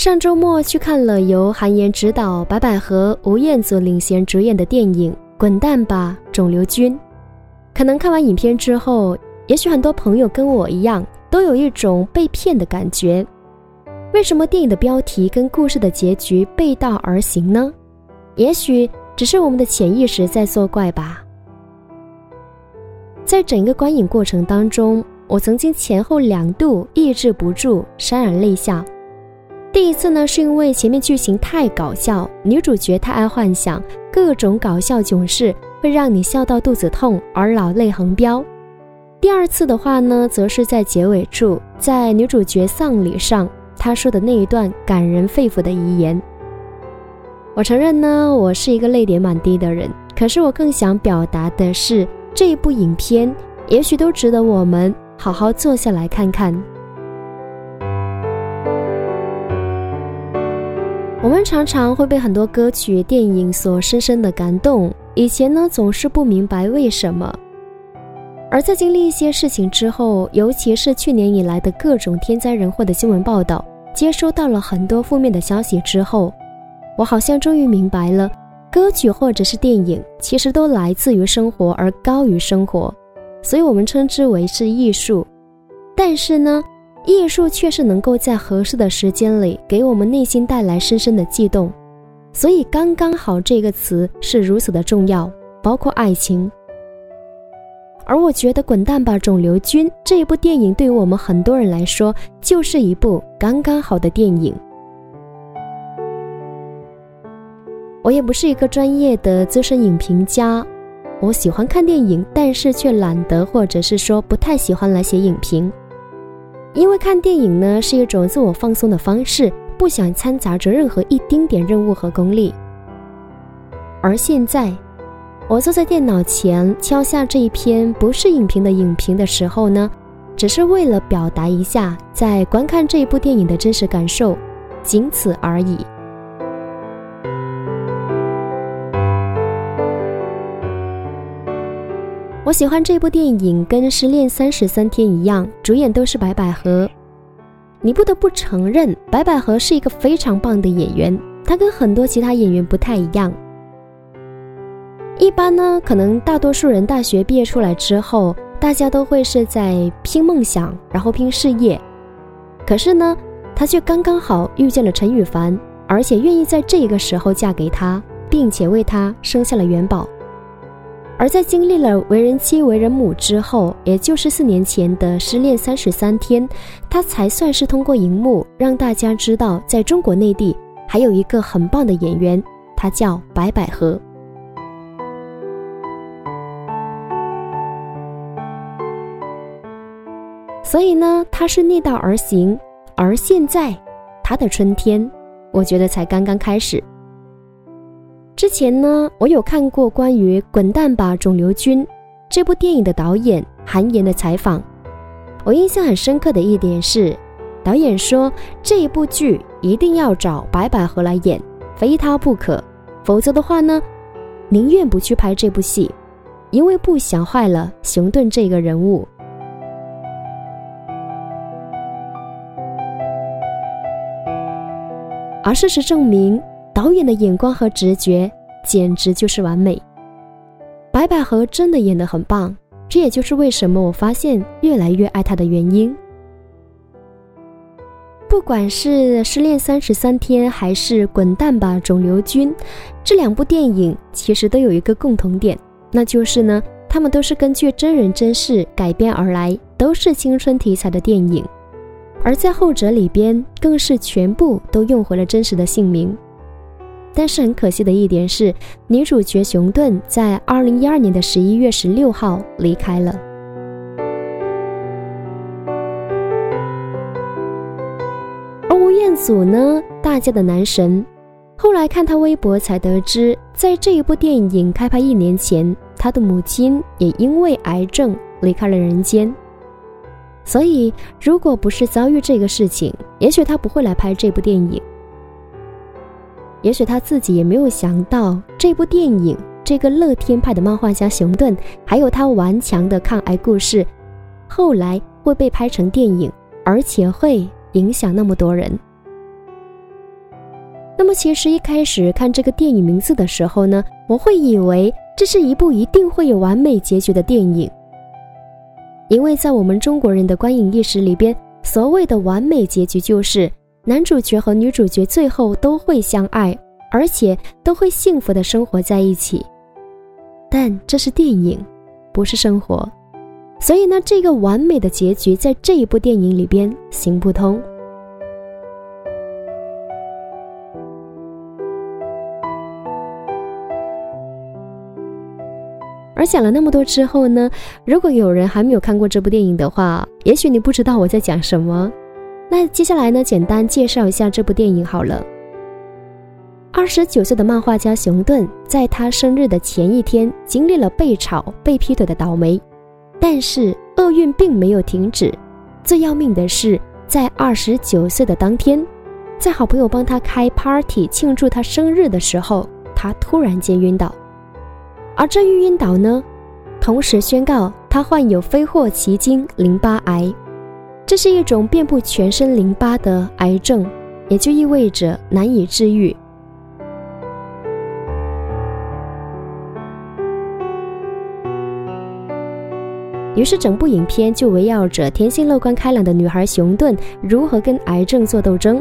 上周末去看了由韩延执导、白百合、吴彦祖领衔主演的电影《滚蛋吧，肿瘤君》。可能看完影片之后，也许很多朋友跟我一样，都有一种被骗的感觉。为什么电影的标题跟故事的结局背道而行呢？也许只是我们的潜意识在作怪吧。在整个观影过程当中，我曾经前后两度抑制不住潸然泪下。第一次呢，是因为前面剧情太搞笑，女主角太爱幻想，各种搞笑囧事会让你笑到肚子痛而老泪横飙。第二次的话呢，则是在结尾处，在女主角丧礼上，她说的那一段感人肺腑的遗言。我承认呢，我是一个泪点满地的人，可是我更想表达的是，这一部影片也许都值得我们好好坐下来看看。常常会被很多歌曲、电影所深深的感动。以前呢，总是不明白为什么，而在经历一些事情之后，尤其是去年以来的各种天灾人祸的新闻报道，接收到了很多负面的消息之后，我好像终于明白了，歌曲或者是电影，其实都来自于生活而高于生活，所以我们称之为是艺术。但是呢？艺术却是能够在合适的时间里给我们内心带来深深的悸动，所以“刚刚好”这个词是如此的重要，包括爱情。而我觉得《滚蛋吧，肿瘤君》这一部电影对于我们很多人来说就是一部刚刚好的电影。我也不是一个专业的资深影评家，我喜欢看电影，但是却懒得或者是说不太喜欢来写影评。因为看电影呢是一种自我放松的方式，不想掺杂着任何一丁点任务和功利。而现在，我坐在电脑前敲下这一篇不是影评的影评的时候呢，只是为了表达一下在观看这一部电影的真实感受，仅此而已。我喜欢这部电影，跟《失恋三十三天》一样，主演都是白百合。你不得不承认，白百合是一个非常棒的演员。她跟很多其他演员不太一样。一般呢，可能大多数人大学毕业出来之后，大家都会是在拼梦想，然后拼事业。可是呢，她却刚刚好遇见了陈羽凡，而且愿意在这个时候嫁给他，并且为他生下了元宝。而在经历了为人妻、为人母之后，也就是四年前的失恋三十三天，他才算是通过荧幕让大家知道，在中国内地还有一个很棒的演员，他叫白百合。所以呢，他是逆道而行，而现在他的春天，我觉得才刚刚开始。之前呢，我有看过关于《滚蛋吧，肿瘤君》这部电影的导演韩延的采访。我印象很深刻的一点是，导演说这一部剧一定要找白百合来演，非她不可。否则的话呢，宁愿不去拍这部戏，因为不想坏了熊顿这个人物。而事实证明。导演的眼光和直觉简直就是完美，白百合真的演得很棒，这也就是为什么我发现越来越爱她的原因。不管是《失恋三十三天》还是《滚蛋吧，肿瘤君》，这两部电影其实都有一个共同点，那就是呢，他们都是根据真人真事改编而来，都是青春题材的电影，而在后者里边，更是全部都用回了真实的姓名。但是很可惜的一点是，女主角熊顿在二零一二年的十一月十六号离开了。而吴彦祖呢，大家的男神，后来看他微博才得知，在这一部电影开拍一年前，他的母亲也因为癌症离开了人间。所以，如果不是遭遇这个事情，也许他不会来拍这部电影。也许他自己也没有想到，这部电影，这个乐天派的漫画家熊顿，还有他顽强的抗癌故事，后来会被拍成电影，而且会影响那么多人。那么其实一开始看这个电影名字的时候呢，我会以为这是一部一定会有完美结局的电影，因为在我们中国人的观影意识里边，所谓的完美结局就是男主角和女主角最后都会相爱，而且都会幸福的生活在一起。但这是电影，不是生活，所以呢，这个完美的结局在这一部电影里边行不通。而讲了那么多之后呢，如果有人还没有看过这部电影的话，也许你不知道我在讲什么。那接下来呢，简单介绍一下这部电影好了。二十九岁的漫画家熊顿，在他生日的前一天，经历了被炒、被劈腿的倒霉，但是厄运并没有停止。最要命的是，在二十九岁的当天，在好朋友帮他开 party 庆祝他生日的时候，他突然间晕倒。而这一晕倒呢，同时宣告他患有非霍奇金淋巴癌，这是一种遍布全身淋巴的癌症，也就意味着难以治愈。于是整部影片就围绕着天性乐观开朗的女孩熊顿如何跟癌症做斗争，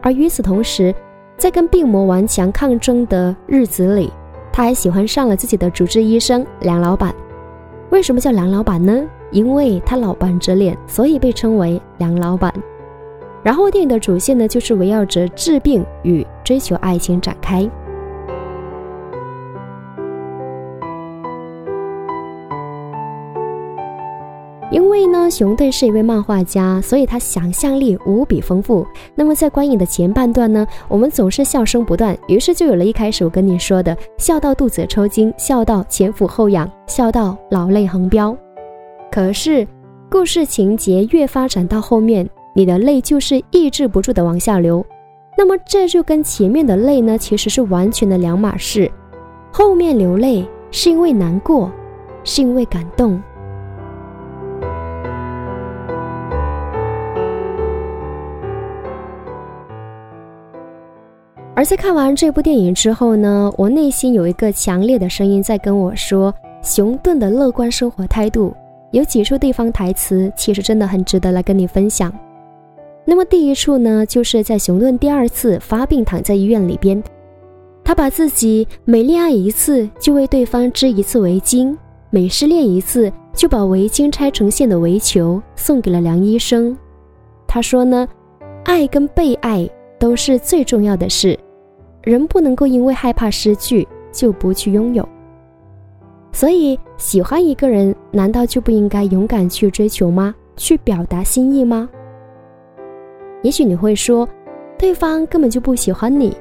而与此同时，在跟病魔顽强抗争的日子里。他还喜欢上了自己的主治医生梁老板。为什么叫梁老板呢？因为他老板之恋，所以被称为梁老板。然后电影的主线呢，就是围绕着治病与追求爱情展开。因为呢，熊队是一位漫画家，所以他想象力无比丰富。那么在观影的前半段呢，我们总是笑声不断，于是就有了一开始我跟你说的笑到肚子抽筋，笑到前俯后仰，笑到老泪横飙。可是故事情节越发展到后面，你的泪就是抑制不住的往下流。那么这就跟前面的泪呢，其实是完全的两码事。后面流泪是因为难过，是因为感动。而在看完这部电影之后呢，我内心有一个强烈的声音在跟我说：熊顿的乐观生活态度有几处地方台词，其实真的很值得来跟你分享。那么第一处呢，就是在熊顿第二次发病躺在医院里边，他把自己每恋爱一次就为对方织一次围巾，每失恋一次就把围巾拆成线的围球送给了梁医生。他说呢，爱跟被爱都是最重要的事。人不能够因为害怕失去就不去拥有，所以喜欢一个人，难道就不应该勇敢去追求吗？去表达心意吗？也许你会说，对方根本就不喜欢你，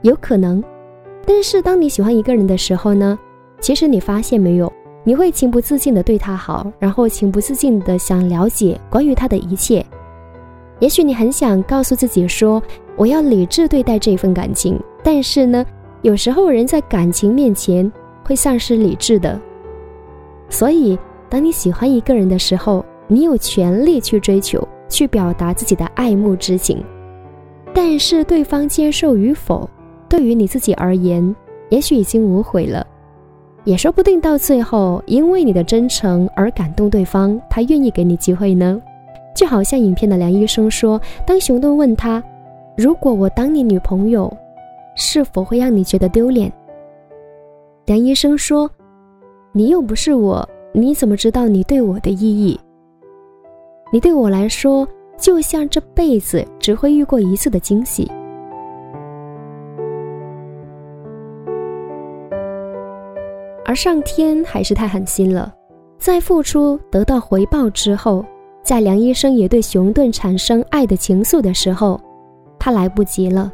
有可能。但是当你喜欢一个人的时候呢？其实你发现没有，你会情不自禁的对他好，然后情不自禁的想了解关于他的一切。也许你很想告诉自己说。我要理智对待这份感情，但是呢，有时候人在感情面前会丧失理智的。所以，当你喜欢一个人的时候，你有权利去追求，去表达自己的爱慕之情。但是，对方接受与否，对于你自己而言，也许已经无悔了，也说不定到最后，因为你的真诚而感动对方，他愿意给你机会呢。就好像影片的梁医生说，当熊顿问他。如果我当你女朋友，是否会让你觉得丢脸？梁医生说：“你又不是我，你怎么知道你对我的意义？你对我来说，就像这辈子只会遇过一次的惊喜。”而上天还是太狠心了，在付出得到回报之后，在梁医生也对熊顿产生爱的情愫的时候。他来不及了，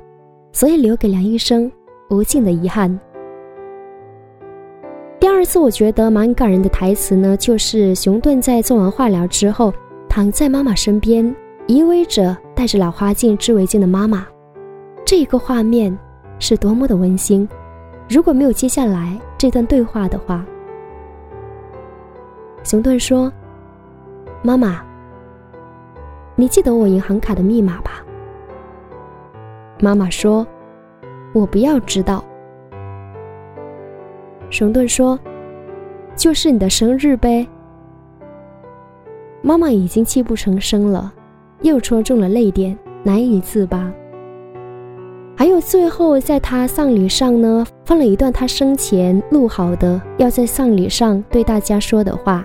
所以留给梁医生无尽的遗憾。二次我觉得蛮感人的台词呢，就是熊顿在做完化疗之后，躺在妈妈身边，依偎着戴着老花镜织围巾的妈妈，这一个画面是多么的温馨。如果没有接下来这段对话的话，熊顿说：“妈妈，你记得我银行卡的密码吧？”妈妈说：“我不要知道。熊顿说：“就是你的生日呗。”妈妈已经泣不成声了，又戳中了泪点，难以自拔。还有最后，在他丧礼上呢，放了一段他生前录好的要在丧礼上对大家说的话。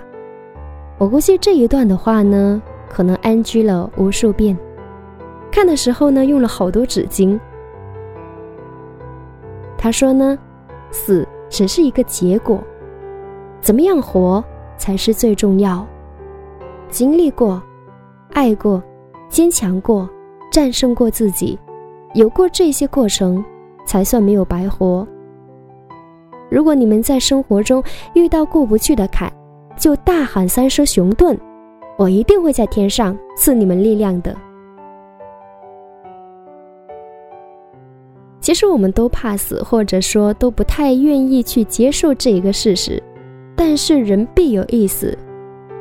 我估计这一段的话呢，可能安居了无数遍，看的时候呢，用了好多纸巾。他说呢，死只是一个结果，怎么样活才是最重要。经历过，爱过，坚强过，战胜过自己，有过这些过程，才算没有白活。如果你们在生活中遇到过不去的坎，就大喊三声“熊顿”，我一定会在天上赐你们力量的。其实我们都怕死，或者说都不太愿意去接受这一个事实，但是人必有一死。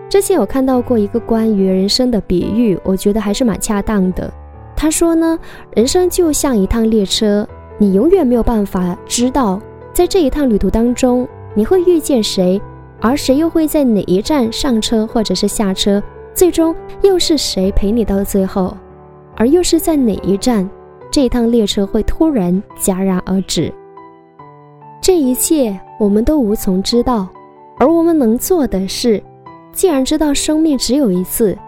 之前有看到过一个关于人生的比喻，我觉得还是蛮恰当的。他说呢，人生就像一趟列车，你永远没有办法知道，在这一趟旅途当中你会遇见谁，而谁又会在哪一站上车或者是下车，最终又是谁陪你到最后，而又是在哪一站，这一趟列车会突然戛然而止。这一切我们都无从知道，而我们能做的是。既然知道生命只有一次，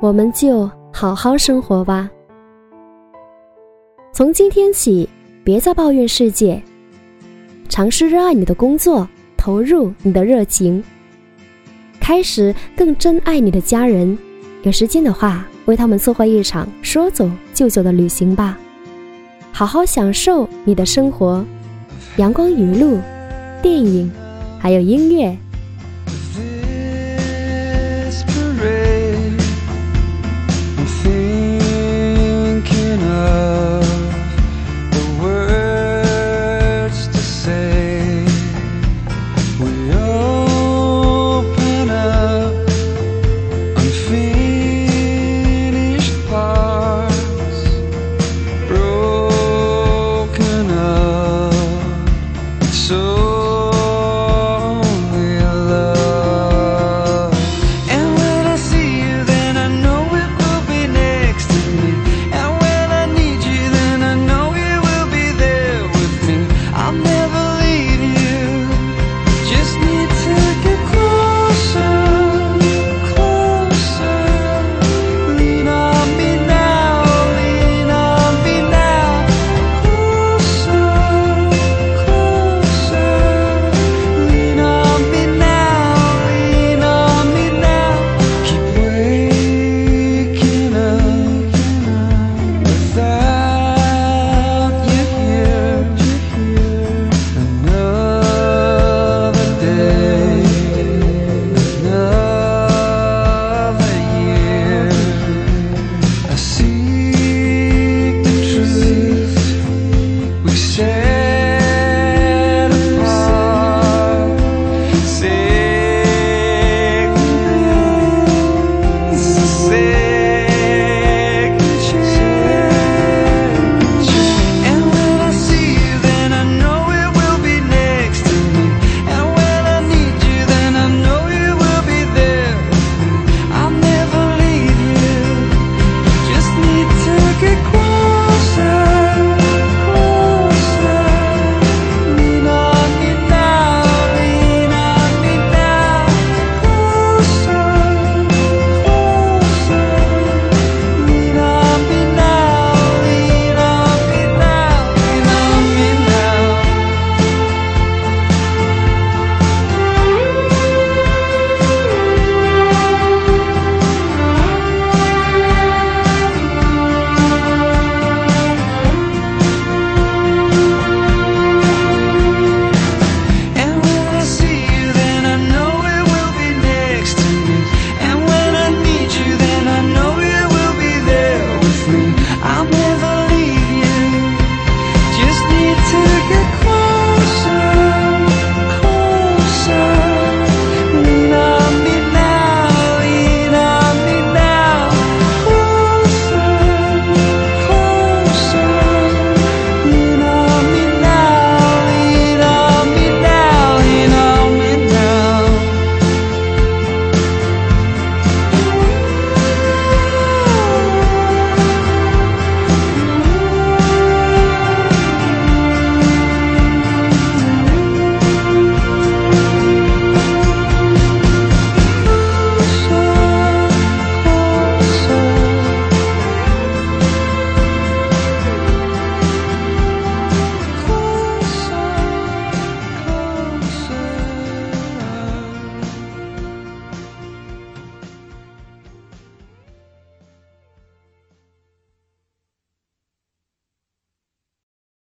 我们就好好生活吧。从今天起，别再抱怨世界，尝试热爱你的工作，投入你的热情，开始更珍爱你的家人。有时间的话，为他们策划一场说走就走的旅行吧。好好享受你的生活，阳光雨露，电影，还有音乐。